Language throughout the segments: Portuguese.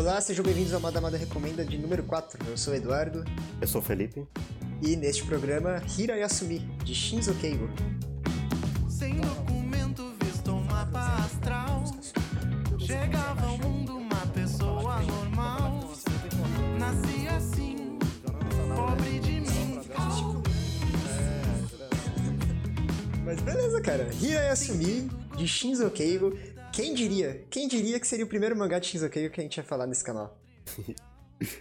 Olá, sejam bem-vindos ao Madamada Recomenda de número 4. Eu sou o Eduardo. Eu sou o Felipe. E neste programa, Hira Yasumi, de Shinzo Keigo. Sem documento, visto um mapa astral. Chegava ao mundo uma pessoa normal. Nasci assim, pobre de mim. Mas beleza, cara. Hira Yasumi, de Shinzo Keigo. Quem diria? Quem diria que seria o primeiro mangá de Shinzo Keigo que a gente ia falar nesse canal?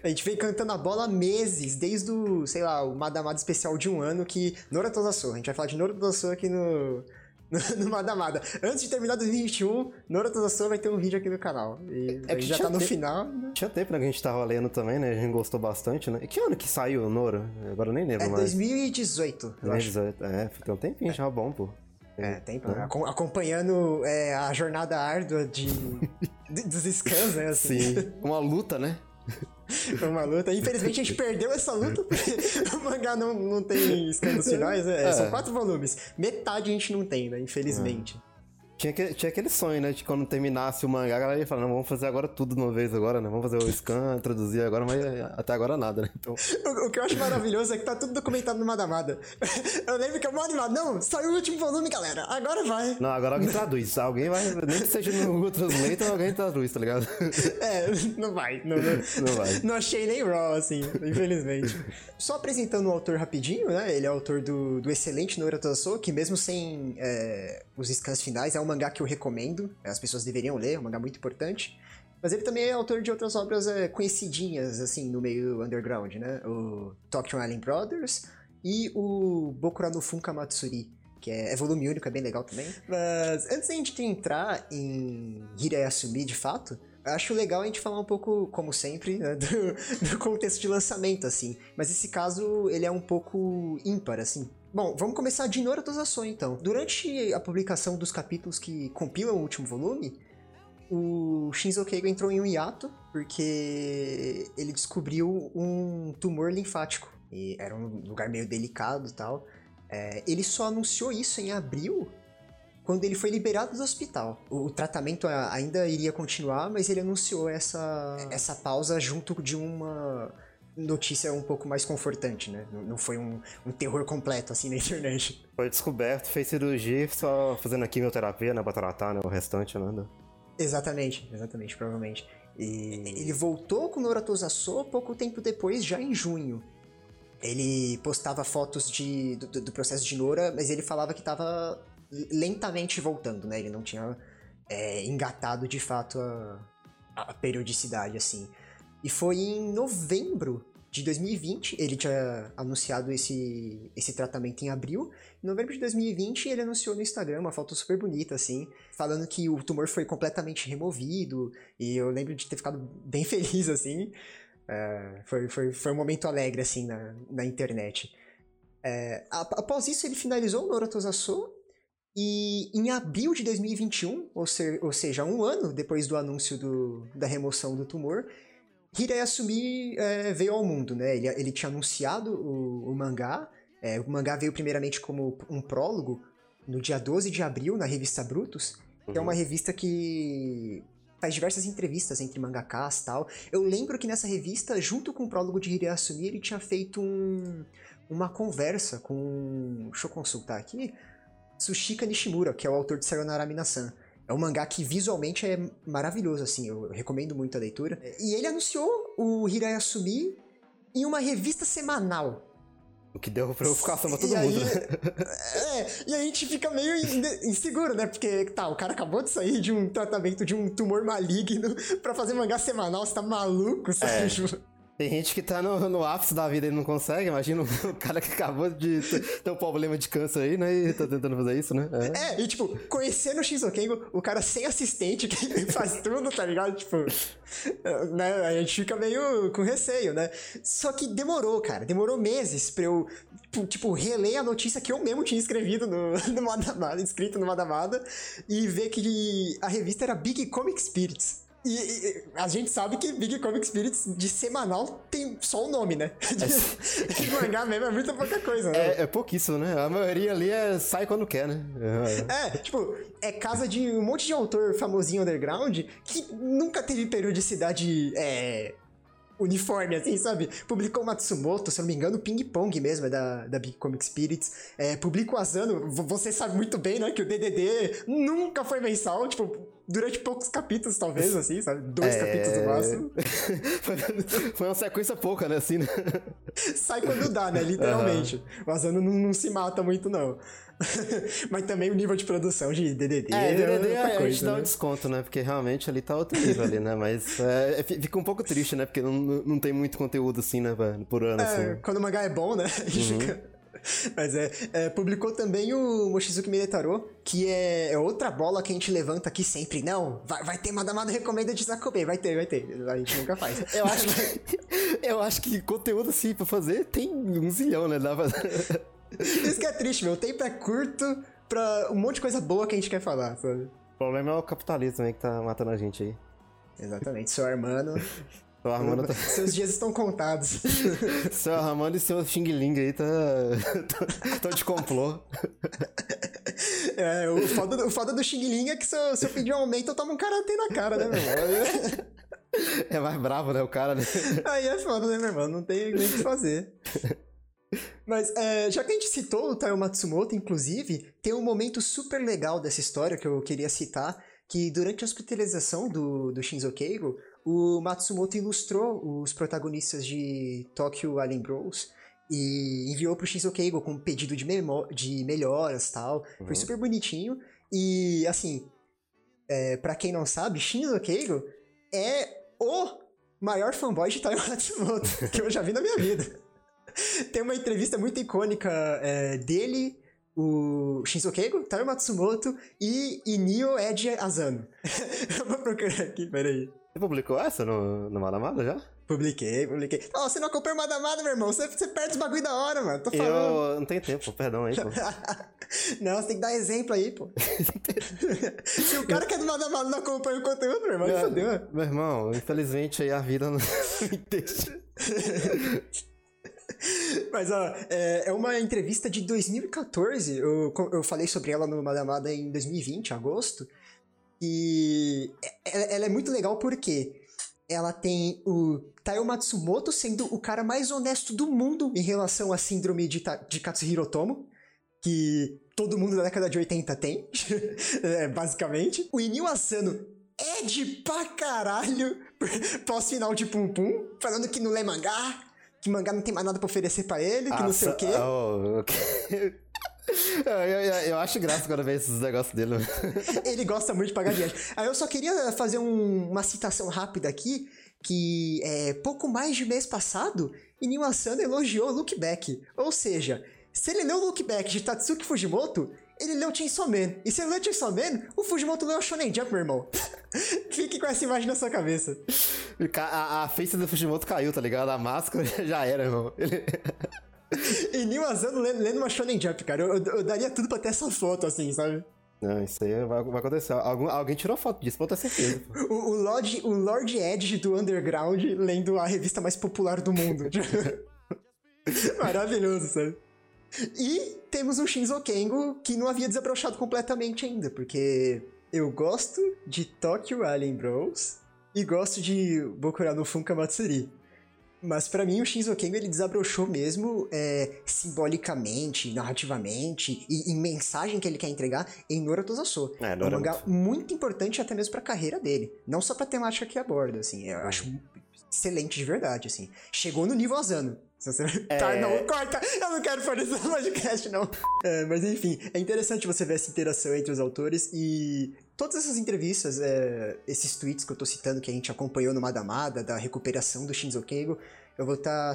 A gente vem cantando a bola há meses, desde o, sei lá, o Madamada especial de um ano que Nora. A gente vai falar de Nora aqui no, no, no Madamada. Antes de terminar 2021, Nora vai ter um vídeo aqui no canal. E É a que gente já tá no final. né? Tinha tempo né, que a gente tava lendo também, né? A gente gostou bastante, né? E que ano que saiu o Nora? Agora eu nem lembro É mais. 2018, eu acho. 2018. É, tem um tempinho já bom, pô. É, tem, pô. Acom- acompanhando é, a jornada árdua de, de- dos scans, né? Assim. Sim. Uma luta, né? Foi uma luta. Infelizmente a gente perdeu essa luta porque o mangá não, não tem scans finais. né? É. São quatro volumes. Metade a gente não tem, né? Infelizmente. Tinha, que- tinha aquele sonho, né? De quando terminasse o mangá, a galera ia falar, não, vamos fazer agora tudo de uma vez agora, né? Vamos fazer o scan, traduzir agora, mas até agora nada, né? Então, O, o que eu acho maravilhoso é que tá tudo documentado no Madamada. Eu lembro que eu mó animado. Não, saiu o último volume, galera. Agora vai. não, agora alguém traduz. Alguém vai, nem que seja no Google Translate, alguém traduz, tá ligado? É, não vai. Não, não, Não vai. Não achei nem raw, assim, infelizmente. Só apresentando o autor rapidinho, né? Ele é autor do, do excelente Noura Tozasu, que mesmo sem é, os scans finais, é um mangá que eu recomendo. As pessoas deveriam ler, é um mangá muito importante. Mas ele também é autor de outras obras é, conhecidinhas, assim, no meio underground, né? O Tokyo Island Brothers e o Bokura no Funka Matsuri, que é, é volume único, é bem legal também. Mas antes da gente entrar em Hirayasumi, de fato, acho legal a gente falar um pouco, como sempre, né, do, do contexto de lançamento, assim. Mas esse caso, ele é um pouco ímpar, assim. Bom, vamos começar de Nora Tozasu, então. Durante a publicação dos capítulos que compilam o último volume, o Shinzo Keigo entrou em um hiato porque ele descobriu um tumor linfático. E era um lugar meio delicado e tal. É, ele só anunciou isso em abril, quando ele foi liberado do hospital. O, tratamento ainda iria continuar, mas ele anunciou essa, essa pausa junto de uma notícia um pouco mais confortante, né? Não, não foi um, um terror completo assim na internet. Foi descoberto, fez cirurgia, só fazendo a quimioterapia, né? Pra tratar, né? O restante, nada. Exatamente, exatamente, provavelmente. E ele voltou com Nora Tozasu pouco tempo depois, já em junho. Ele postava fotos de, do, do processo de Nora, mas ele falava que estava lentamente voltando, né? Ele não tinha é, engatado de fato a, a periodicidade, assim. E foi em novembro de 2020, ele tinha anunciado esse, esse tratamento em abril. Em novembro de 2020, ele anunciou no Instagram uma foto super bonita, assim, falando que o tumor foi completamente removido. E eu lembro de ter ficado bem feliz, assim. É, foi, foi, foi um momento alegre, assim, na, na internet. É, após isso, ele finalizou o Nora Tozasu. E em abril de 2021, ou, ser, ou seja, um ano depois do anúncio do, da remoção do tumor, Hirayasumi é, veio ao mundo, né? Ele, ele tinha anunciado o, o mangá. É, o mangá veio primeiramente como um prólogo no dia 12 de abril na revista Brutus, que é uma revista que faz diversas entrevistas entre mangakas e tal. Eu lembro que nessa revista, junto com o prólogo de Hirayasumi, ele tinha feito um, uma conversa com. Deixa eu consultar aqui. Tsushika Nishimura, que é o autor de Sayonara Minasan. É um mangá que visualmente é maravilhoso, assim, eu recomendo muito a leitura. E ele anunciou o Hirayasumi em uma revista semanal. O que deu pra preocupação pra E todo aí- mundo. né? É, e aí a gente fica meio in- inseguro, né? Porque, tá, o cara acabou de sair de um tratamento de um tumor maligno pra fazer mangá semanal, você tá maluco, sabe? É. Tem gente que tá no, no ápice da vida e não consegue. Imagina o cara que acabou de ter, um problema de câncer aí, né? E tá tentando fazer isso, né? É. É, e tipo, conhecendo o Shinzo o cara sem assistente que faz tudo, tá ligado? Tipo, né, a gente fica meio com receio, né? Só que demorou, cara, demorou meses pra eu, tipo, reler a notícia que eu mesmo tinha escrevido no, no Madamada, escrito no Madamada, e ver que a revista era Big Comic Spirits. E, e- a gente sabe que Big Comic Spirits de semanal tem só o nome, né? De, de mangá mesmo é muita pouca coisa, né? É, é pouquíssimo, né? A maioria ali é sai quando quer, né? É, tipo, é casa de um monte de autor famosinho underground que nunca teve periodicidade é, uniforme, assim, sabe? Publicou Matsumoto, se eu não me engano, o Ping Pong mesmo, é da, da Big Comic Spirits. É, publica o Asano, você sabe muito bem, né, que o DDD nunca foi mensal, tipo, durante poucos capítulos, talvez, assim, sabe? Dois É. capítulos no máximo. foi, uma sequência pouca, né? Assim, né? Sai quando dá, né? Literalmente. O Asano não, não se mata muito, não. Mas também o nível de produção de DDD É, DDD outra a, a gente coisa, dá um né? desconto, né? Porque realmente ali tá outro nível ali, né? Mas é, fi- fica um pouco triste, né? Porque não, não tem muito conteúdo assim, né? Por ano, É, assim. quando o mangá é bom, né? Uhum. fica- Mas é, é, publicou também o Mochizuki Minetaro, que é, é outra bola que a gente levanta aqui sempre. Não, vai, vai ter Madamada Recomenda de Sakobei, vai ter, vai ter. A gente nunca faz. Eu acho que, eu acho que conteúdo assim pra fazer tem um zilhão, né? Dá pra... Isso que é triste, meu. O tempo é curto pra um monte de coisa boa que a gente quer falar, sabe? O problema é o capitalismo aí que tá matando a gente aí. Exatamente, seu Armando. O Armando tá... Seus dias estão contados. Seu Armando e seu Xing Ling aí tá. Estão de complô. É, o foda, do- o foda do Xing Ling é que se eu, se eu pedir um aumento, eu tomo um karatê na cara, né, meu irmão? É mais bravo, né? O cara, né? Aí é foda, né, meu irmão? Não tem nem o que fazer. Mas, é, já que a gente citou o Taiyo Matsumoto, inclusive, tem um momento super legal dessa história que eu queria citar, que durante a hospitalização do, do Shinzo Keigo, o Matsumoto ilustrou os protagonistas de Tokyo Alien Bros. E enviou pro Shinzo Keigo com um pedido de, de melhoras tal. Uhum. Foi super bonitinho. E, assim, é, para quem não sabe, Shinzo Keigo é o maior fanboy de Taiyo Matsumoto que eu já vi na minha vida. Tem uma entrevista muito icônica é, dele, o Shinzo Keigo, Matsumoto e Inio Eiji Asano. eu vou procurar aqui, peraí. Você publicou essa no, no Malamada já? Publiquei, publiquei. Ó, você não acompanha o Madamada, meu irmão. Você, você perde os bagulho da hora, mano. Tô falando. Eu não tenho tempo, perdão aí, pô. não, você tem que dar exemplo aí, pô. Se o cara que é do Madamada não acompanha o conteúdo, meu irmão, aí fodeu. Meu irmão, infelizmente aí a vida não me deixa. Mas, ó, é, é uma entrevista de 2014. Eu, eu falei sobre ela no Madamada em 2020, agosto. E é- ela é muito legal porque ela tem o Taiyo Matsumoto sendo o cara mais honesto do mundo em relação à síndrome de, de Katsuhiro Otomo. Que todo mundo da década de 80 tem, é, basicamente. O Inio Asano é de pra caralho pós-final de Pum Pum, falando que não lê mangá, que mangá não tem mais nada pra oferecer pra ele, que não sei o quê. Oh, ok. eu, eu- eu- acho graça quando vem esses negócios dele. Ele gosta muito de pagar viagem. Aí eu só queria fazer um- uma citação rápida aqui, que é pouco mais de mês passado, Asano elogiou o Look Back. Ou seja, se ele leu o Look Back de Tatsuki Fujimoto, ele leu Chainsaw Man. E se ele leu Chainsaw Man, o Fujimoto leu Shonen Jump, meu irmão. Fique com essa imagem na sua cabeça. Ca- A, a face do Fujimoto caiu, tá ligado? A máscara já era, irmão. Ele- Inio Asano lendo, lendo uma Shonen Jump, cara. Eu, eu- eu daria tudo pra ter essa foto, assim, sabe? Não, isso aí vai, vai acontecer. Algum- alguém tirou foto disso, pode ter certeza. O, o, Lord, o Lord Edge do Underground lendo a revista mais popular do mundo. Maravilhoso, sabe? E temos um Shinzo Kengo que não havia desabrochado completamente ainda, porque eu gosto de Tokyo Alien Bros e gosto de Bokura no Funka Matsuri. Mas pra mim o Shinzo Kengo ele desabrochou mesmo é, simbolicamente, narrativamente e em mensagem que ele quer entregar em Nora Tozaso. É, É um mangá muito importante até mesmo pra carreira dele. Não só pra temática que aborda, assim. Eu acho excelente de verdade, assim. Chegou no nível Asano. Se você... Tá, não, corta! Eu não quero fazer esse podcast, não. É, mas enfim, é interessante você ver essa interação entre os autores e todas essas entrevistas, é, esses tweets que eu tô citando que a gente acompanhou no Madamada, da recuperação do Shinzo Keigo, eu vou estar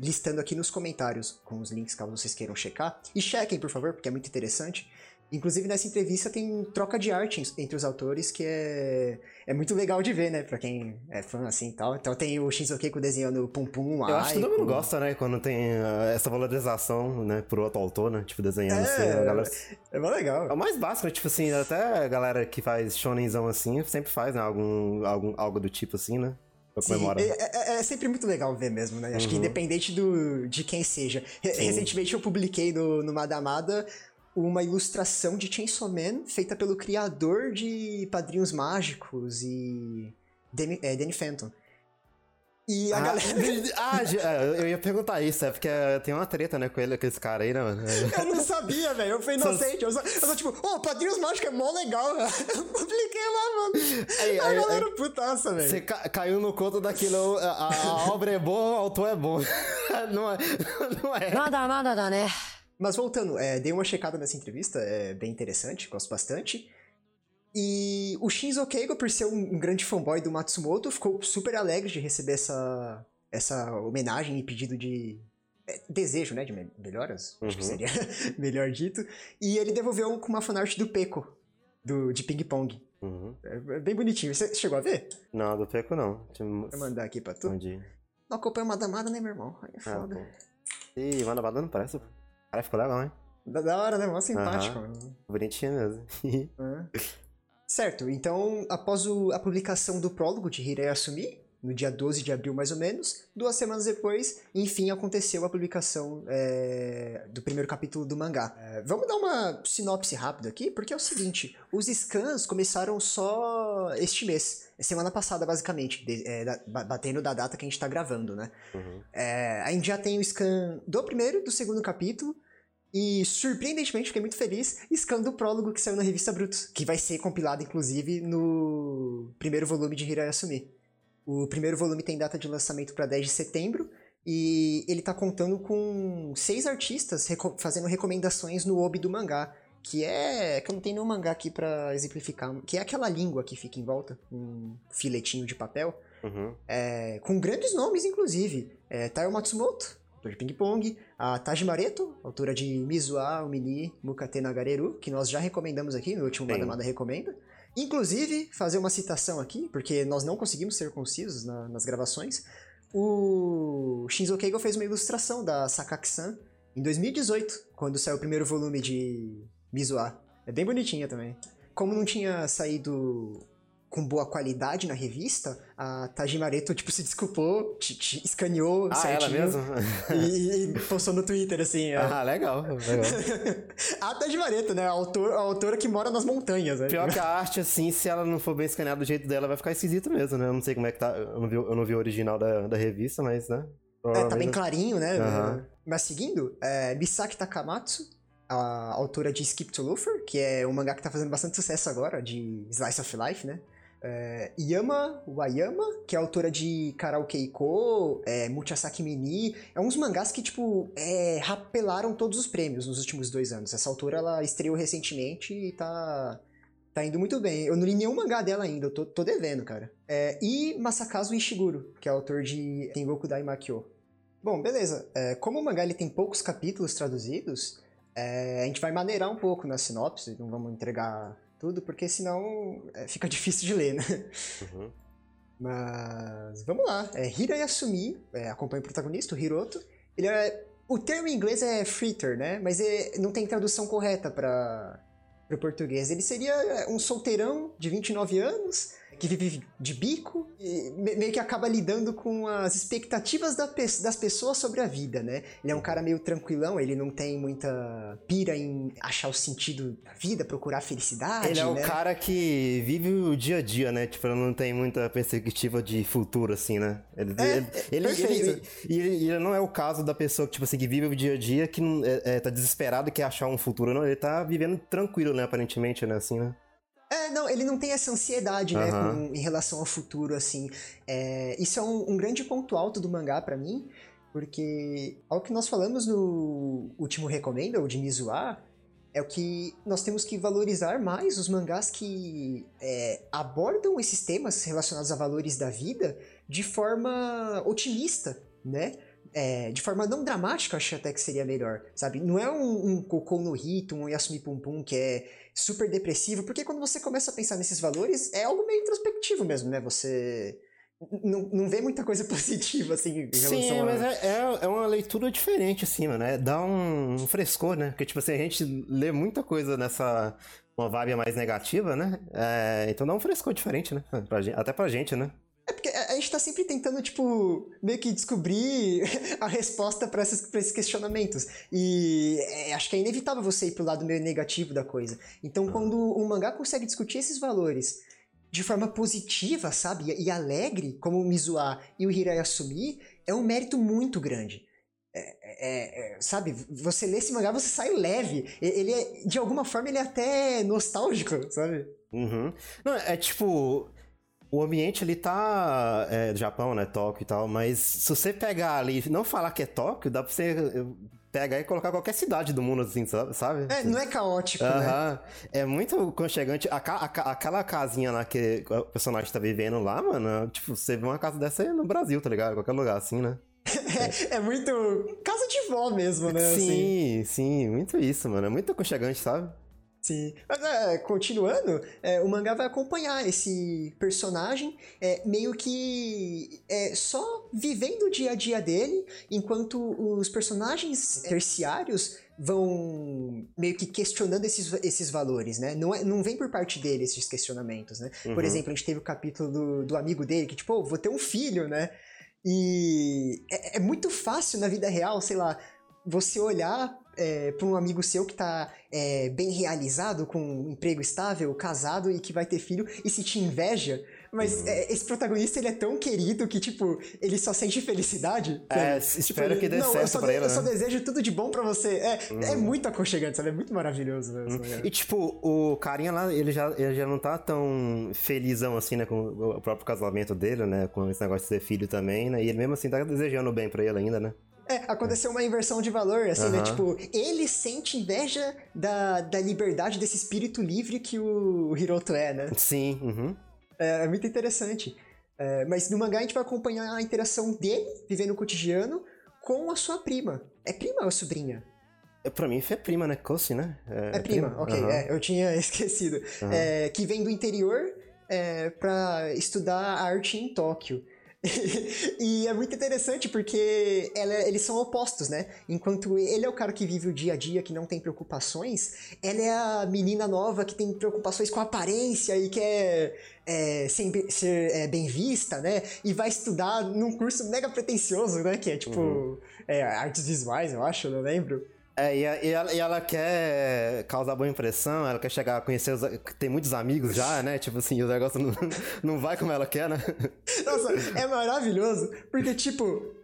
listando aqui nos comentários com os links caso vocês queiram checar. E chequem, por favor, porque é muito interessante. Inclusive, nessa entrevista tem troca de arte entre os autores, que é, é muito legal de ver, né? Pra quem é fã, assim, e tal. Então tem o Shinzo Keiko desenhando Pum Pum, Eu acho que todo mundo gosta, né? Quando tem ah, essa valorização, né? Por outro autor, né? Tipo, desenhando assim. A galera... É, é mó legal. É o mais básico, né? Tipo assim, até a galera que faz shonenzão assim, sempre faz, né? Algum, algum, algo do tipo assim, né? Sim, comemorar. é, é- é sempre muito legal ver mesmo, né? Acho que Uhum. independente do, de quem seja. Re- Sim. Recentemente eu publiquei no, no Madamada uma ilustração de Chainsaw Man feita pelo criador de Padrinhos Mágicos e Danny, é, Danny Phantom. E a ah, galera. ah, eu ia perguntar isso, é porque tem uma treta, né, com ele, com esse cara aí, né, mano? Eu não sabia, velho. Eu fui inocente. Eu só, eu só tipo, ô, oh, Padrinhos Mágicos é mó legal. Eu publiquei lá, mano. Aí, a aí, galera aí, putaça, velho. Você ca caiu no conto daquilo, a, a obra é boa, o autor é bom. não é. Não é. Nada, nada, né? Mas voltando, é, dei uma checada nessa entrevista, é bem interessante, gosto bastante. E o Shinzo Keigo, por ser um, um grande fanboy do Matsumoto, ficou super alegre de receber essa, essa homenagem e pedido de é, desejo, né, de me- melhoras, acho que Uhum. seria melhor dito. E ele devolveu com uma fanart do Peco, do, de Ping Pong. Uhum. É, é bem bonitinho. Você chegou a ver? Não, do Peco não. Eu Vou mandar aqui pra tu. Não acompanha uma damada, né, meu irmão? Aí é Ah, foda. pô. Ih, manda bala não parece. Cara, ficou legal, hein? da, da hora, né? Mó simpático. Bonitinho mesmo. É. Certo, então, após o- a publicação do prólogo de Hirei Asumi, no dia 12 de abril mais ou menos, duas semanas depois, enfim, aconteceu a publicação é, do primeiro capítulo do mangá. É, vamos dar uma sinopse rápida aqui, porque é o seguinte, os scans começaram só este mês, semana passada basicamente, de- é, da- ba- batendo da data que a gente tá gravando, né? Uhum. É, a gente já tem o scan do primeiro e do segundo capítulo. E, surpreendentemente, fiquei muito feliz, scan do prólogo que saiu na revista Brutus, que vai ser compilado, inclusive, no primeiro volume de Hirai Asumi. O primeiro volume tem data de lançamento para 10 de setembro, e ele tá contando com seis artistas reco- fazendo recomendações no obi do mangá, que é... que eu não tenho nenhum mangá aqui pra exemplificar, que é aquela língua que fica em volta, um filetinho de papel, Uhum. é, com grandes nomes, inclusive. É, Taiyo Matsumoto, autor de Ping Pong, a Taji Mareto, autora de Mizuha, Umini, Mukate Nagareru, que nós já recomendamos aqui no último Sim. Madamada Recomenda. Inclusive, fazer uma citação aqui, porque nós não conseguimos ser concisos na- nas gravações, o Shinzo Keigo fez uma ilustração da Sakaki-san em 2018, quando saiu o primeiro volume de Mizuha. É bem bonitinha também. Como não tinha saído com boa qualidade na revista, a Tajimareto, tipo, se desculpou, te, te escaneou Ah, ela certinho mesmo? E, e postou no Twitter, assim. é. ah, legal, legal. a Tajimareto, né? A, autor, a autora que mora nas montanhas, né? Pior que a arte, assim, se ela não for bem escaneada do jeito dela, vai ficar esquisito mesmo, né? Eu não sei como é que tá. Eu não vi, eu não vi o original da, da revista, mas, né? É, tá bem clarinho, né? Aham. Mas seguindo, é, Misaki Takamatsu, a autora de Skip to Lufer, que é um mangá que tá fazendo bastante sucesso agora, de Slice of Life, né? É, Yama Wayama, que é autora de Karaokeiko, é, Muchasaki Mini. É uns mangás que, tipo, é, rapelaram todos os prêmios nos últimos dois anos. Essa autora, ela estreou recentemente e tá... Tá indo muito bem. Eu não li nenhum mangá dela ainda, eu tô, tô devendo, cara. É, e Masakazu Ishiguro, que é autor de Tengoku Daimakyo. Bom, beleza. É, como o mangá ele tem poucos capítulos traduzidos, é, a gente vai maneirar um pouco na sinopse, não vamos entregar tudo, porque senão é, fica difícil de ler, né? Uhum. Mas vamos lá. É, Hira Yasumi, é, acompanha o protagonista, o Hiroto. Ele é, o termo em inglês é fritter, né? Mas é- não tem tradução correta para o português. Ele seria é, um solteirão de 29 anos, que vive de bico, e me- meio que acaba lidando com as expectativas da pe- das pessoas sobre a vida, né? Ele é um cara meio tranquilão, ele não tem muita pira em achar o sentido da vida, procurar felicidade, Ele é o né? cara que vive o dia a dia, né? Tipo, ele não tem muita perspectiva de futuro, assim, né? Ele, É, ele, perfeito. ele- ele, ele não é o caso da pessoa que, tipo assim, que vive o dia a dia, que é, é, tá desesperado e quer achar um futuro. Não, ele tá vivendo tranquilo, né? Aparentemente, né? Assim, né? É, não, ele não tem essa ansiedade, né, Aham. com- em relação ao futuro, assim. É, isso é um, um grande ponto alto do mangá pra mim, porque ao que nós falamos no último Recomenda, o de Mizuha, é o que nós temos que valorizar mais os mangás que é, abordam esses temas relacionados a valores da vida de forma otimista, né? É, de forma não dramática, eu acho até que seria melhor, sabe? Não é um, um Cocô no Rito, um Yasumi Pum Pum que é super depressivo, porque quando você começa a pensar nesses valores, é algo meio introspectivo mesmo, né? Você não, não vê muita coisa positiva, assim, em relação Sim, a... mas é, é, é uma leitura diferente, assim, mano. É, dá um, um frescor, né? Porque, tipo assim, a gente lê muita coisa nessa. Uma vibe mais negativa, né? É, então dá um frescor diferente, né? Pra até pra gente, né? É porque a a gente tá sempre tentando, tipo, meio que descobrir a resposta pra esses, pra esses questionamentos. E é, acho que é inevitável você ir pro lado meio negativo da coisa. Então, quando um mangá consegue discutir esses valores de forma positiva, sabe? E, e alegre, como o Mizuha e o Hirayasumi, é um mérito muito grande. É, é- é, sabe, você lê esse mangá, você sai leve. Ele é, de alguma forma, ele é até nostálgico, sabe? Uhum. Não, é tipo. O ambiente ali tá. É, Japão, né? Tóquio e tal, mas se você pegar ali e não falar que é Tóquio, dá pra você eh, pegar e colocar qualquer cidade do mundo, assim, sabe? É, não é caótico, né? Aham. É muito conchegante. A a aquela casinha lá que o personagem tá vivendo lá, mano, tipo, você vê uma casa dessa aí no Brasil, tá ligado? Qualquer lugar assim, né? É, é muito casa de vó mesmo, né? assim. Sim, sim, muito isso, mano. É muito aconchegante, sabe? Sim. Mas é, continuando, é, o mangá vai acompanhar esse personagem é, meio que é, só vivendo o dia a dia dele, enquanto os personagens terciários vão meio que questionando esses, esses valores, né? Não, é, não vem por parte dele esses questionamentos, né? Por Uhum. exemplo, a gente teve o capítulo do, do amigo dele, que tipo, "Pô, vou ter um filho, né? E é, é muito fácil na vida real, sei lá, você olhar é, para um amigo seu que tá é, bem realizado, com um emprego estável, casado e que vai ter filho e sentir inveja. Mas Uhum. é, esse protagonista, ele é tão querido que, tipo, ele só sente felicidade. É, espero ele, que dê não, eu certo só pra ele, Eu só né?" desejo tudo de bom pra você. É, é muito aconchegante, sabe? É muito maravilhoso. Né, esse mangá. E tipo, o carinha lá, ele já, ele já não tá tão felizão assim, né, com o próprio casamento dele, né, com esse negócio de ser filho também, né, e ele mesmo assim tá desejando bem pra ele ainda, né. É, aconteceu uma inversão de valor, assim, né? Aham. Tipo, ele sente inveja da, da liberdade, desse espírito livre que o Hiroto é, né? Sim, uhum. É, é muito interessante. É, mas no mangá a gente vai acompanhar a interação dele, vivendo o cotidiano, com a sua prima. É prima ou sobrinha? É, Pra mim, é prima, né, Kosi, né. É prima, ok, Aham. é, eu tinha esquecido. É, que vem do interior é, para estudar arte em Tóquio. e é muito interessante porque ela- eles são opostos, né? Enquanto ele é o cara que vive o dia a dia, que não tem preocupações, ela é a menina nova que tem preocupações com a aparência e quer é, ser, ser, é, bem vista, né? E vai estudar num curso mega pretensioso, né? Que é tipo é, artes visuais, eu acho, não lembro. É, e, a- e ela, e ela quer causar boa impressão, ela quer chegar a conhecer os. Tem muitos amigos já, né? Tipo assim, o negócio não, não vai como ela quer, né? Nossa, é maravilhoso, porque, tipo,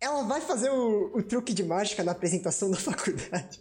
ela vai fazer o, o truque de mágica na apresentação da faculdade.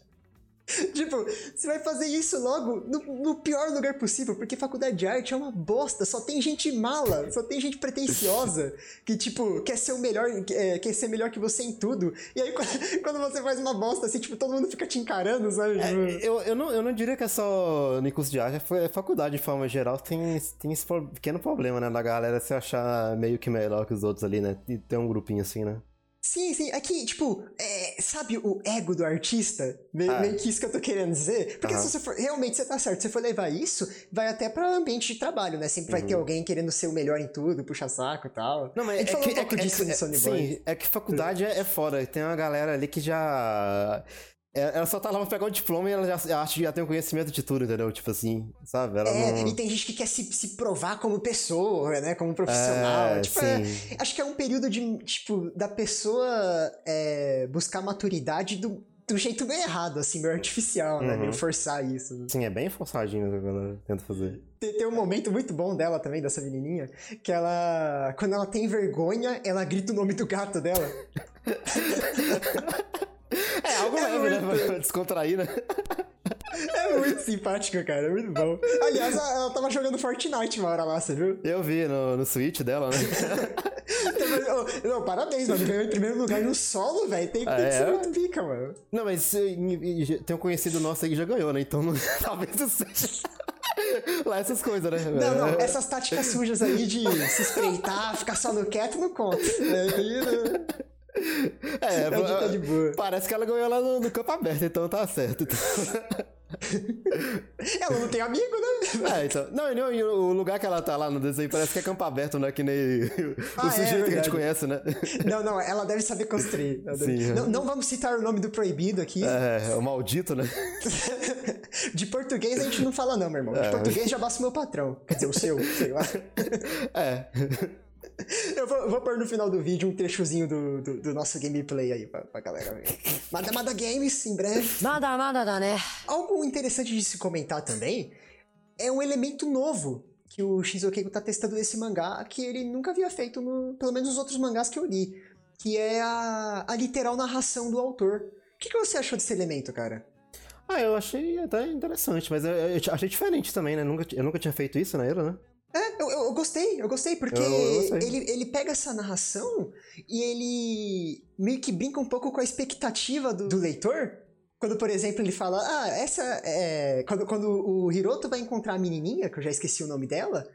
Tipo, você vai fazer isso logo no, no pior lugar possível, porque faculdade de arte é uma bosta, só tem gente mala, só tem gente pretensiosa, que, tipo, quer ser o melhor, é, quer ser melhor que você em tudo. E aí, quando, você faz uma bosta assim, tipo, todo mundo fica te encarando, sabe? Tipo, Eu, eu, não, eu não diria que é só no curso de arte, é faculdade de forma geral tem, tem esse pequeno problema, né? Da galera se achar meio que melhor que os outros ali, né? E ter um grupinho assim, né? Sim, sim. É que, tipo, é, sabe o ego do artista? Meio, Ah. meio que isso que eu tô querendo dizer. Porque se você for. Realmente, você tá certo. Se você for levar isso, vai até pra ambiente de trabalho, né? Sempre vai ter alguém querendo ser o melhor em tudo, puxa saco e tal. Uhum. Não, mas é falou que, um pouco é, que- disso é, no é, Sony Boy. Sim, é que faculdade é, é foda. Tem uma galera ali que já. É- Ela só tá lá pra pegar o diploma e ela já acha que já tem o conhecimento de tudo, entendeu? Tipo assim, sabe? Ela É, não. e tem gente que quer se, se provar como pessoa, né? Como profissional. É, tipo, é- acho que é um período de, tipo, da pessoa é, buscar maturidade do, do jeito meio errado, assim, meio artificial, né? Uhum. Meio forçar isso. Sim, é bem forçadinho o que a galera tenta fazer. Tem, tem um momento muito bom dela também, dessa menininha, que ela, quando ela tem vergonha, ela grita o nome do gato dela. É É leve, né? Pra descontrair, né? É muito simpático, cara, é muito bom. Aliás, ela, tava jogando Fortnite uma hora lá, você viu? Eu vi no, no Switch dela, né? Ô, Não, parabéns, mano. Ganhou em primeiro lugar no solo, velho. Tem, tem que É? ser muito pica, mano. Não, mas tem um conhecido nosso aí que já ganhou, né? Então não- talvez isso seja. Lá essas coisas, né? Não, não, essas táticas sujas aí de se espreitar, ficar só no quieto, não conta. É, né? É, Aqui tá de boa. parece que ela ganhou lá no, no campo aberto, então tá certo. Então. Ela não tem amigo, né? É, então. Não, não, e o lugar que ela tá lá no desenho parece que é campo aberto, né? Que nem o Ah, é, sujeito que a gente conhece, né? Não, não, ela deve saber construir. Ela deve- Sim, é. não, não vamos citar o nome do proibido aqui. É, o maldito, né? De português a gente não fala, não, meu irmão. De É. português já basta o meu patrão. Quer dizer, o seu, sei lá. É. Eu vou, vou pôr no final do vídeo um trechozinho do, do, do nosso gameplay aí pra, pra galera ver. Mada Mada Games, em breve. Mada Mada né? Algo interessante de se comentar também é um elemento novo que o Shizukeiko tá testando nesse mangá que ele nunca havia feito, no, pelo menos nos outros mangás que eu li, que é a, a literal narração do autor. O que, que você achou desse elemento, cara? Ah, eu achei até interessante, mas eu, eu, eu achei diferente também, né? Nunca, eu nunca tinha feito isso na era, né? Eu, gostei, eu gostei, porque eu gostei. ele, ele pega essa narração e ele meio que brinca um pouco com a expectativa do, do leitor. Quando, por exemplo, ele fala, ah, essa é. Quando, quando o Hiroto vai encontrar a menininha, que eu já esqueci o nome dela,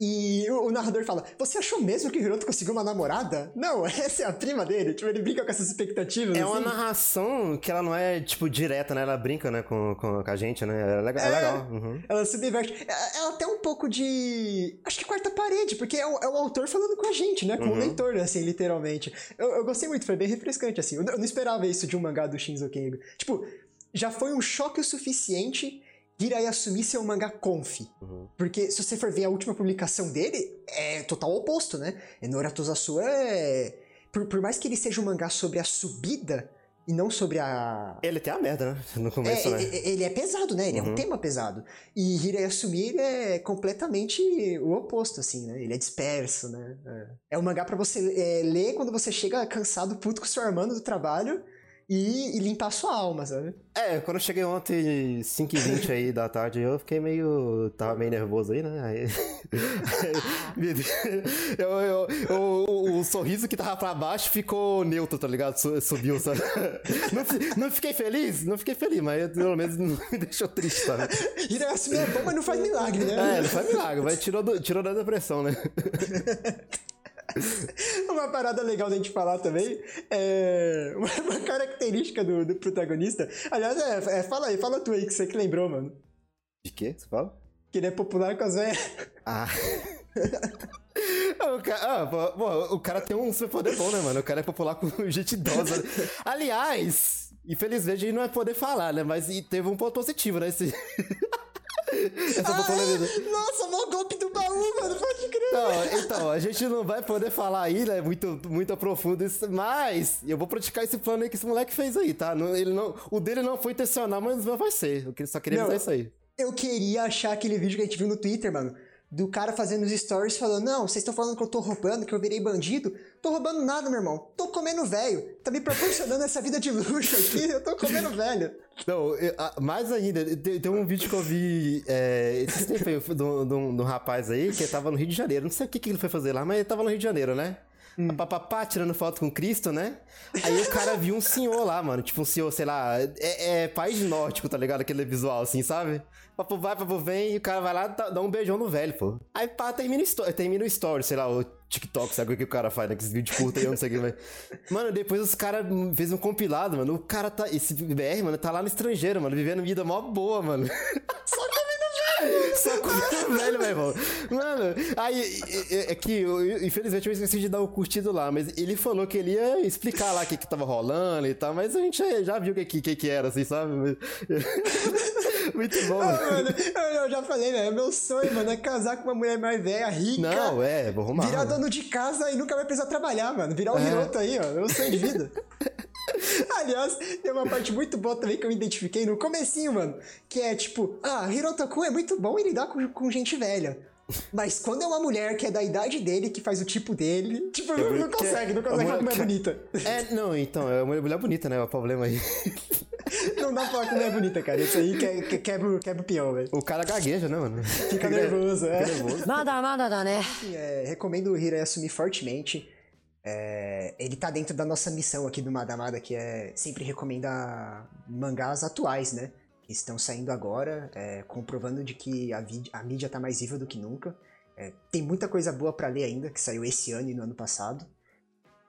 e o, o narrador fala, você achou mesmo que o Hiroto conseguiu uma namorada? Não, essa é a prima dele. Tipo, ele brinca com essas expectativas. É uma assim. narração que ela não é, tipo, direta, né? Ela brinca, né, com, com, com a gente, né? É legal. É É. legal. Uhum. Ela subverte. É- Ela tem um pouco de. Acho que quarta parede, porque é o, é o autor falando com a gente, né? Com o Uhum. leitor, assim, literalmente. Eu, eu gostei muito, foi bem refrescante, assim. Eu, não- eu não esperava isso de um mangá do Shinzo Keigo. Tipo, já foi um choque o suficiente Hiraya assumir ser um mangá conf. Uhum. Porque se você for ver a última publicação dele, é total oposto, né? Enora Tozasu é. Por, por mais que ele seja um mangá sobre a subida e não sobre a, Ele tem a merda, né? No começo, é, né? ele é pesado, né? Ele é um Uhum. tema pesado. E Hirei Assumir é completamente o oposto, assim, né? Ele é disperso, né? É, é um mangá pra você é, ler quando você chega cansado, puto com o seu irmão do trabalho e, e limpar sua alma, sabe? É, quando eu cheguei ontem, 5h20 aí da tarde, eu fiquei meio. Tava meio nervoso aí, né? Aí. Eu, eu, eu- o, o sorriso que tava pra baixo ficou neutro, tá ligado? Su- Subiu, sabe? Não, não fiquei feliz? Não fiquei feliz, mas pelo menos não me deixou triste, sabe? Hirei Assumir é bom, mas não faz milagre, né? É, não foi milagre, mas tirou, do- tirou da depressão, né? Uma parada legal da gente falar também é uma, característica do, do protagonista. Aliás, é, é, fala aí, fala tu aí que você que lembrou, mano. De quê? Você fala? Que ele é popular com as velhas. Ah. O cara, ah, pô, o cara tem um superpoder bom, né, mano? O cara é popular com gente idosa. Aliás, infelizmente a gente não vai poder falar, né? Mas teve um ponto positivo, né? Esse... Essa popularidade. é? Nossa, mó golpe do baú, mano, pode crer. Não, então, a gente não vai poder falar aí, né? Muito, muito profundo isso, mas eu vou praticar esse plano aí que esse moleque fez aí, tá? Não, ele não, o dele não foi intencional, mas vai ser. Eu só queria Não. avisar isso aí. Eu queria achar aquele vídeo que a gente viu no Twitter, mano. Do cara fazendo os stories falando: Não, vocês estão falando que eu tô roubando, que eu virei bandido. Tô roubando nada, meu irmão. Tô comendo velho. Tá me proporcionando essa vida de luxo aqui. Eu tô comendo velho. Não, eu- ah, mais ainda, tem, tem um vídeo que eu vi é, tempos aí, de um rapaz aí que tava no Rio de Janeiro. Não sei o que, que ele foi fazer lá, mas ele tava no Rio de Janeiro, né? Papapá, tirando foto com Cristo, né? Aí o cara viu um senhor lá, mano. Tipo um senhor, sei lá, é, é país nórdico, tá ligado? Aquele visual assim, sabe? Papo vai, papo vem, e o cara vai lá dá, um beijão no velho, pô. Aí pá, termina, termina o story, sei lá, o TikTok, sabe o que o cara faz, né? Aqueles vídeos curtos aí, eu não sei o que. Mas... Mano, depois os caras fez um compilado, mano. O cara tá. Esse BR, mano, tá lá no estrangeiro, mano, vivendo vida mó boa, mano. Só comendo comendo velho, meu irmão. Mano, aí é, é que, eu- infelizmente, eu esqueci de dar o curtido lá, mas ele falou que ele ia explicar lá o que, que tava rolando e tal, mas a gente já, já viu o que, que, que, era, assim, sabe? Muito bom, Ah, mano. eu, eu já falei, velho. Meu sonho, mano, é casar com uma mulher mais velha, rica. Não, é, vou arrumar. Virar mano. dono de casa e nunca vai precisar trabalhar, mano. Virar o É. Aí, ó. É o sonho de vida. Aliás, tem uma parte muito boa também que eu me identifiquei no comecinho, mano. Que é tipo, ah, Hirotoku é muito bom em lidar com, com gente velha. Mas quando é uma mulher que é da idade dele, que faz o tipo dele, tipo, é não, não é consegue, não consegue falar com mulher é bonita. É, não, então, é uma mulher bonita, né? É o problema aí. Não dá pra falar com mulher bonita, cara. Isso aí que, que, quebra, quebra o peão, velho. O cara gagueja, né, mano? Fica nervoso, é. Fica nervoso. Nada, nada, dá, né? Enfim, é, recomendo o Hirai assumir fortemente. É, ele tá dentro da nossa missão aqui do Madamada, que é sempre recomendar mangás atuais, né? Que estão saindo agora, é, comprovando de que a, a mídia tá mais viva do que nunca. É, tem muita coisa boa pra ler ainda, que saiu esse ano e no ano passado.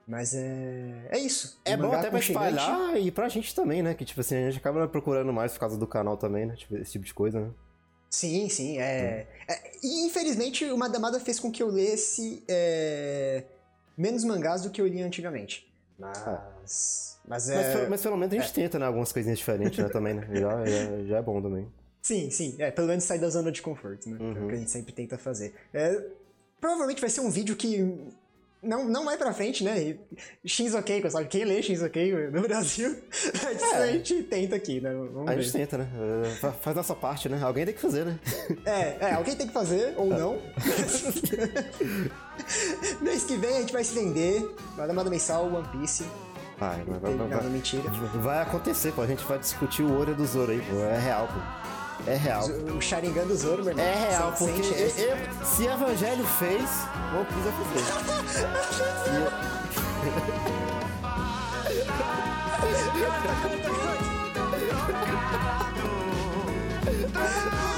Mas é. É isso. É bom até pra espalhar e pra gente também, né? Que tipo assim, a gente acaba procurando mais por causa do canal também, né? Tipo, esse tipo de coisa, né? Sim, sim. É... é- E infelizmente o Madamada fez com que eu lesse é, menos mangás do que eu lia antigamente. Mas. Mas é. Mas, pelo- mas pelo menos a gente tenta, né? Algumas coisinhas diferentes, né? Também, né? Já, já, já é bom também. Sim, sim. É, pelo menos sair da zona de conforto, né? Que é o Uhum. que a gente sempre tenta fazer. É, provavelmente vai ser um vídeo que não, não vai pra frente, né? Shinzokei, sabe? Quem lê Shinzokei no Brasil, a gente tenta aqui, né? Vamos A ver. gente tenta, né? É, fa- Faz nossa parte, né? Alguém tem que fazer, né? É, é, alguém tem que fazer, ou não. Mês que vem a gente vai se vender. Madamada Mensal, One Piece. Vai, vai, vai, vai, vai. mentira. Vai acontecer, pô. A gente vai discutir o olho do Zoro aí, pô. É real, pô. É real. O Sharingan do Zoro, meu irmão. É real, Você porque eu- eu- se Evangelho fez, Piece vai fazer. Todos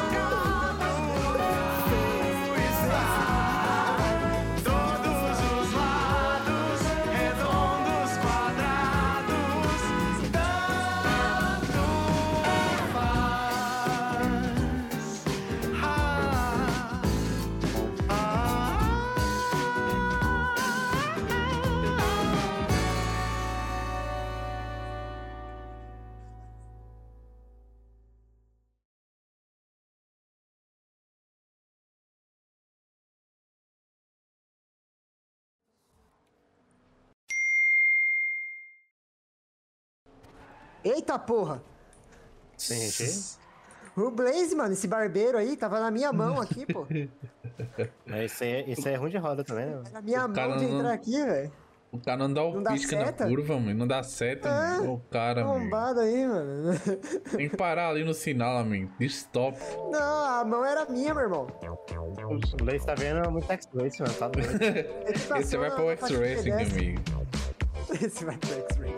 Eita porra! O Blaze, mano, esse barbeiro aí, tava na minha mão aqui, pô. É, isso, aí, é- isso aí é ruim de roda também, né? Na minha O mão de não- entrar aqui, velho. O cara não dá o Não dá pisca na seta? curva, mano. Não dá seta, É, mano. O cara, mano. Bombado aí, mano. Tem que parar ali no sinal, amigo. Stop. Não, a mão era minha, meu irmão. O Leis tá vendo muito X-Race, mano. Tá doido. Ele Esse vai pro na X-Racing, amigo. Esse vai pro X-Ray.